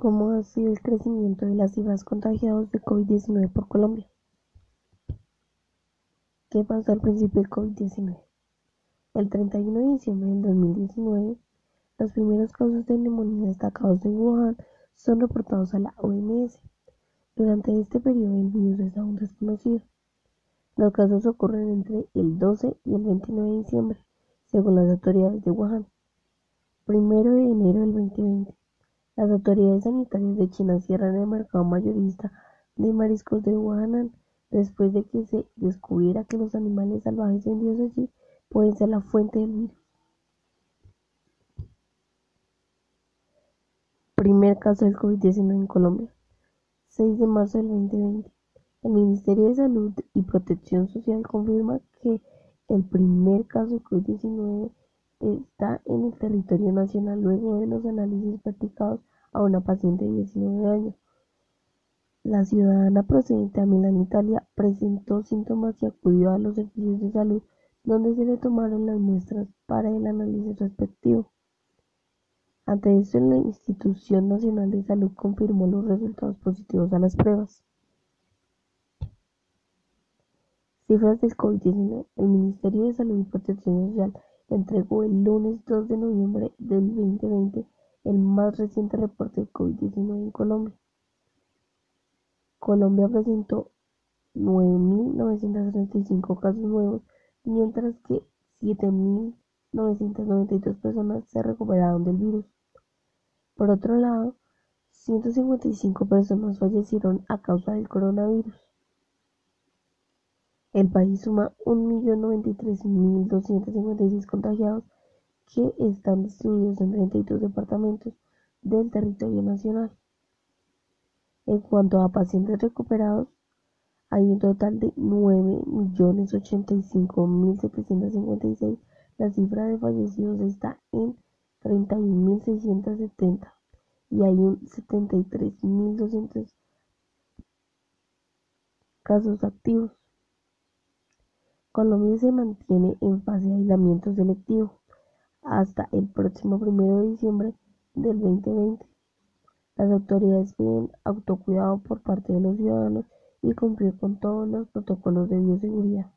¿Cómo ha sido el crecimiento de las cifras contagiados de COVID-19 por Colombia? ¿Qué pasó al principio del COVID-19? El 31 de diciembre del 2019, los primeros casos de neumonía destacados en Wuhan son reportados a la OMS. Durante este periodo el virus es aún desconocido. Los casos ocurren entre el 12 y el 29 de diciembre, según las autoridades de Wuhan. Primero de enero del 2020. Las autoridades sanitarias de China cierran el mercado mayorista de mariscos de Wuhan después de que se descubriera que los animales salvajes vendidos allí pueden ser la fuente del virus. Primer caso del COVID-19 en Colombia. 6 de marzo del 2020. El Ministerio de Salud y Protección Social confirma que el primer caso de COVID-19 está en el territorio nacional luego de los análisis practicados a una paciente de 19 años. La ciudadana procedente a Milán, Italia, presentó síntomas y acudió a los servicios de salud donde se le tomaron las muestras para el análisis respectivo. Ante esto, la Institución Nacional de Salud confirmó los resultados positivos a las pruebas. Cifras del COVID-19. El Ministerio de Salud y Protección Social entregó el lunes 2 de noviembre del 2020 el más reciente reporte de COVID-19 en Colombia. Colombia presentó 9.935 casos nuevos, mientras que 7.992 personas se recuperaron del virus. Por otro lado, 155 personas fallecieron a causa del coronavirus. El país suma 1.093.256 contagiados que están distribuidos en 32 departamentos del territorio nacional. En cuanto a pacientes recuperados, hay un total de 9.085.756. La cifra de fallecidos está en 31.670 y hay un 73.200 casos activos. Colombia se mantiene en fase de aislamiento selectivo hasta el próximo primero de diciembre del 2020. Las autoridades piden autocuidado por parte de los ciudadanos y cumplir con todos los protocolos de bioseguridad.